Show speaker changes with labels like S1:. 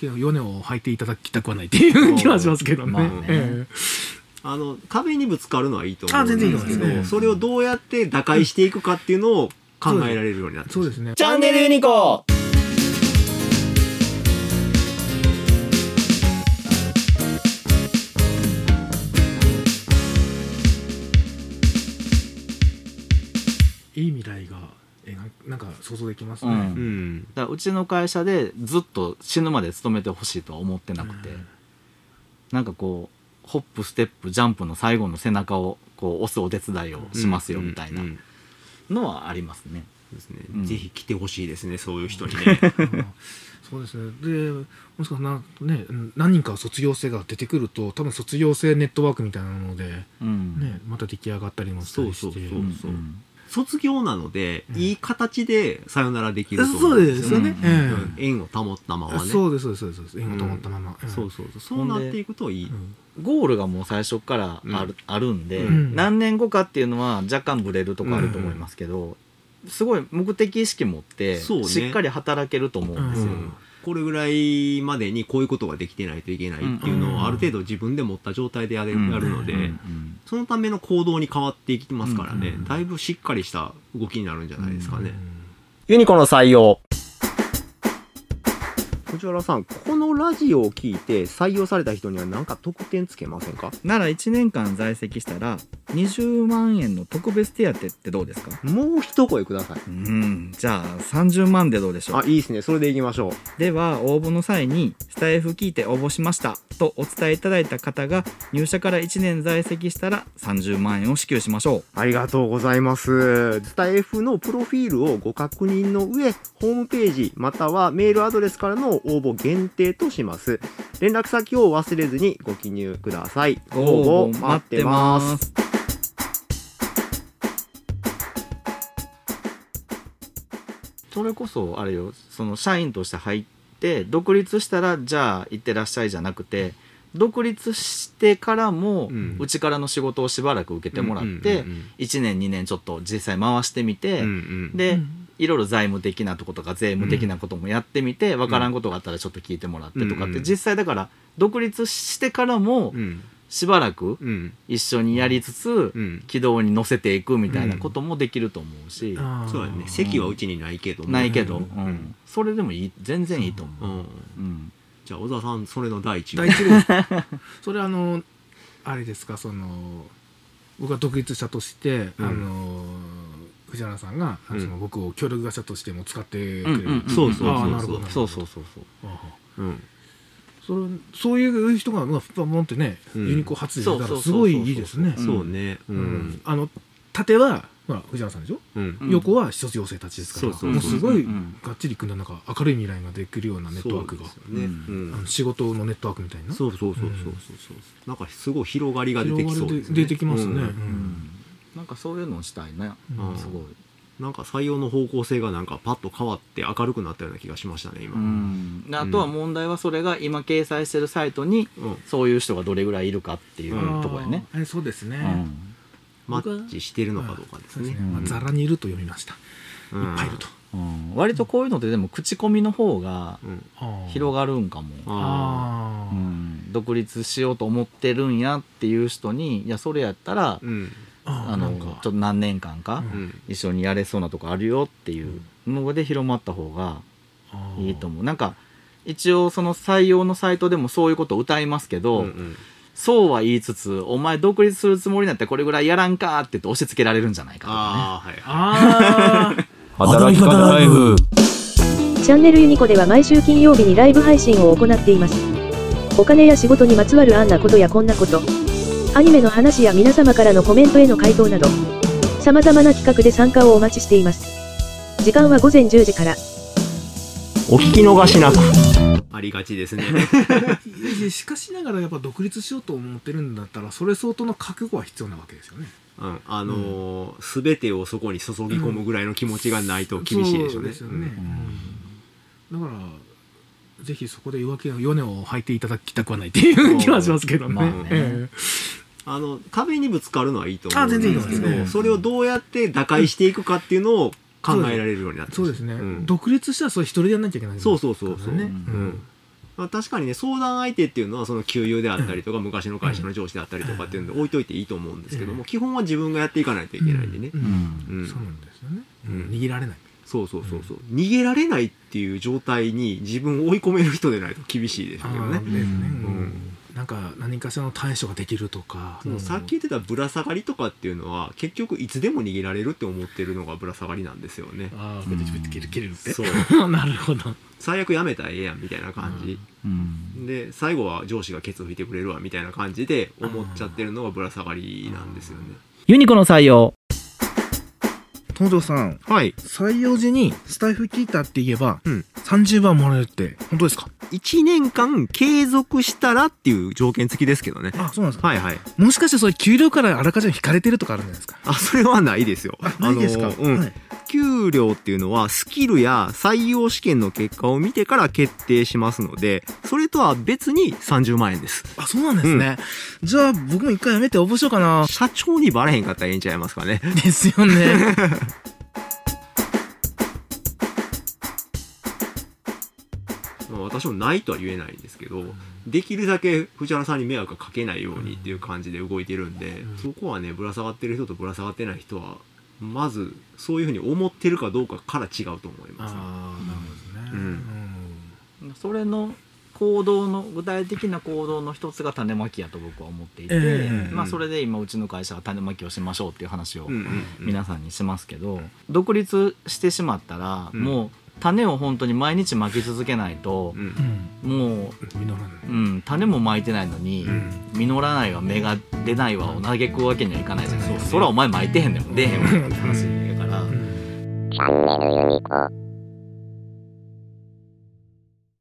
S1: 米を履いていただきたくはないっていう気はしますけどね。
S2: まあね。
S1: え
S3: あの壁にぶつかるのはいいと思う。んですけど、
S1: と思います。
S3: それをどうやって打開していくかっていうのを考えられるようになって
S1: えそうですね。
S2: チャンネルユニコ
S1: いい未来が。えななんか想像できますね。
S2: うん。
S3: うん。
S2: だうちの会社でずっと死ぬまで勤めてほしいとは思ってなくて、
S1: うん。
S2: なんかこうホップステップジャンプの最後の背中をこう押すお手伝いをしますよみたいな
S3: うんうん
S2: のはありますね。
S3: ですね。
S2: うん。
S3: ぜひ来てほしいですねそういう人にね。
S1: うん。そうですね。で、もしかしたらな、ね、うん何人か卒業生が出てくると、多分卒業生ネットワークみたいなので、
S2: うん。
S1: ね、また出来上がったりもしたりして。
S3: そうそうそう
S2: う。ん
S3: そう卒業なので、
S1: うん。
S3: いい形でさよならできると思
S1: そう
S3: うん
S1: ですよね。
S2: うん。
S1: ええ
S3: うん。縁を保ったままね。
S1: そうです、そうです、そうです。縁を保ったまま。ええ
S3: そうそうそう。そうなっていくといい、
S1: うん。
S2: ゴールがもう最初からある,、あるんで、
S1: うん。
S2: 何年後かっていうのは若干ブレるとこあると思いますけど、すごい目的意識持って
S3: そうね。
S2: しっかり働けると思うんですよ。
S1: うん
S3: これぐらいまでにこういうことができてないといけないっていうのをある程度自分で持った状態でやれ
S2: うん
S3: やるので、そのための行動に変わっていきますからね、
S1: うん
S3: だいぶしっかりした動きになるんじゃないですかね。
S2: ユニコの採用
S3: 藤原さん、このラジオを聞いて採用された人には何か特典つけませんか？
S2: なら1年間在籍したら20万円の特別手当ってどうですか？
S3: もう一声ください。
S2: うんじゃあ30万でどうでしょう？
S3: あ、いいですね。それでいきましょう。
S2: では応募の際にスタイフ聞いて応募しましたとお伝えいただいた方が入社から1年在籍したら30万円を支給しましょう
S3: ありがとうございます。スタイフのプロフィールをご確認の上、ホームページまたはメールアドレスからの応募限定とします。連絡先を忘れずにご記入ください。応募待ってます。
S2: それこそあれよその社員として入って独立したらじゃあ行ってらっしゃいじゃなくて独立してからも
S3: う
S2: ちからの仕事をしばらく受けてもらっ
S3: うん
S2: て
S3: うんうん
S2: 1年2年ちょっと実際回してみて、
S3: うんうん
S2: で、
S1: うん
S2: いろいろ財務的なとことか税務的なこともやってみて、わからんことがあったらちょっと聞いてもらってとかって、
S3: うん。
S2: 実際だから独立してからも
S3: うん。
S2: しばらく
S3: うん。
S2: 一緒にやりつつ、
S3: うん。
S2: 軌道に乗せていくみたいなこともできると思うし、
S3: そうだね。席はうちにないけども
S2: ないけど、
S1: う
S2: うん。んそれでもいい。全然いいと思う。
S3: うん。
S2: うん。
S3: じゃあ小沢さんそれの第一
S1: 第一 それあのあれですかその僕が独立したとして、
S3: うん。
S1: あの藤原さんが、
S3: うん。
S1: その僕を協力会社としても使ってくれる、
S2: うんうんうん
S3: そうそうそう
S1: ほど
S2: そうそうそうそう。
S1: ああ
S3: うん。
S1: それそういう人がまあポンってね、
S3: うん。
S1: ユニコ発で出た
S2: そうそうそう
S1: らすごいいいですね。
S2: うん。
S3: そうね。う
S1: うん。
S3: ん
S1: あの縦は、まあ、藤原さんでしょ、
S3: う
S1: 横は卒業生たちですから
S3: そうそう
S1: もうすごいがっちり組んだなんか明るい未来ができるようなネットワークが、
S3: ね。
S2: う
S3: うん。
S1: あの仕事のネットワークみたいな？
S3: そうそうそうそうそうそう。なんかすごい広がりが出てきそうですね。
S1: 出てきますね、
S3: うん。
S2: うんなんかそういうのをしたいね、
S1: うん。
S2: すごい。
S3: なんか採用の方向性がなんかパッと変わって明るくなったような気がしましたね今。
S2: うん。であとは問題はそれが今掲載してるサイトに
S3: うん。
S2: そういう人がどれぐらいいるかっていう
S3: うん
S2: ところやね。
S1: あーえそうですね、
S2: うん。
S3: マッチしてるのかどうかですね。
S1: そうまあ
S2: うん
S1: ざらにいると読みました、
S3: うん。
S1: いっぱいいると、
S2: うん。割とこういうのってでも口コミの方が
S3: うん。
S2: 広がるんかも。
S3: あ
S1: あー。
S2: うん。独立しようと思ってるんやっていう人にいやそれやったら
S3: ーうん
S1: あ
S2: のちょっと何年間か一緒にやれそうなとこあるよっていうので広まった方がいいと思う。なんか一応その採用のサイトでもそういうことを歌いますけど、
S3: うんうん。
S2: そうは言いつつお前独立するつもりになってこれぐらいやらんかって言って押し付けられるんじゃないかとか
S3: ああはい
S4: 働き方ライフ
S5: チャンネルユニコでは毎週金曜日にライブ配信を行っています。お金や仕事にまつわるあんなことやこんなこと、アニメの話や皆様からのコメントへの回答など、様々な企画で参加をお待ちしています。時間は午前10時から。
S3: お聞き逃しなく。ありがちですね。
S1: しかしながらやっぱ独立しようと思ってるんだったらそれ相当の覚悟は必要なわけですよね。
S3: うんあのー全てをそこに注ぎ込むぐらいの気持ちがないと厳しいでしょうね
S1: そうですよね、うん。だからぜひそこで夜明けの米を履いていただきたくはないっていう気はしますけどね,、
S2: まあね。
S1: え
S3: あの壁にぶつかるのはいいと思うんですけど
S1: と思います。
S3: それをどうやって打開していくかっていうのを考えられるようになって
S1: えそうですね、
S3: うん。
S1: 独立したらそれ一人でやんなきゃいけない
S3: そうそうそうそう、
S1: ね、
S3: うん。まあ、確かにね相談相手っていうのはその給油であったりとか昔の会社の上司であったりとかっていうので置いといていいと思うんですけども基本は自分がやっていかないといけないんでね。
S1: う、ん。
S3: うん。
S1: そうなんですよね、
S3: うん。
S1: 逃げられない
S3: そうそうそうそう。逃げられないっていう状態に自分を追い込める人でないと厳しいですけどね。
S1: なんか何かしらの対処ができるとか、
S3: そのさっき言ってたぶら下がりとかっていうのは結局いつでも逃げられるって思ってるのがぶら下がりなんですよね。
S1: ああこうやって切れる切れるって。
S3: そう。
S1: なるほど。
S3: 最悪やめたらええやんみたいな感じ、
S2: うん。
S3: で最後は上司がケツ拭いてくれるわみたいな感じで思っちゃってるのがぶら下がりなんですよね。
S2: ユニコの採用
S1: 東條さん
S3: はい。
S1: 採用時にスタイフ聞いたって言えば、
S3: うん。
S1: 30番もらえるって本当ですか
S3: ？1年間継続したらっていう条件付きですけどね。
S1: あそうなんですか？
S3: はいはい。
S1: もしかしてそれ給料からあらかじめ引かれてるとかあるんじゃないですか？
S3: あそれはないですよ。
S1: あないですか、
S3: うん。
S1: はい
S3: 給料っていうのはスキルや採用試験の結果を見てから決定しますのでそれとは別に30万円です。
S1: あそうなんですね、じゃあ僕も一回やめて応募しようかな。
S3: 社長にバレへんかったらええんちゃいますかね。
S1: ですよね。
S3: ま あ私もないとは言えないんですけどできるだけ藤原さんに迷惑がかけないようにっていう感じで動いてるんで、そこはねぶら下がってる人とぶら下がってない人はまずそういうふうに思ってるかどうかから違うと思い
S1: ああ
S3: ます、
S1: なるほどですね
S3: うん。
S2: それの行動の具体的な行動の一つが種まきやと僕は思っていて、
S1: ええ
S2: まあ、それで今うちの会社は種まきをしましょうっていう話を皆さんにしますけど、独立してしまったら、
S3: うん
S2: もう種を本当に毎日まき続けないと
S3: う、ん。
S1: うん
S2: も
S1: 実らない、
S2: う、うん、種もまいてないのに、
S1: うん。
S2: 実らないわ芽が出ないわを嘆くわけにはいかないじゃないですか。
S3: そうね。
S2: そらお前まいてへんねん出へんわって話やから。
S1: うん。
S4: チャンネルユニコ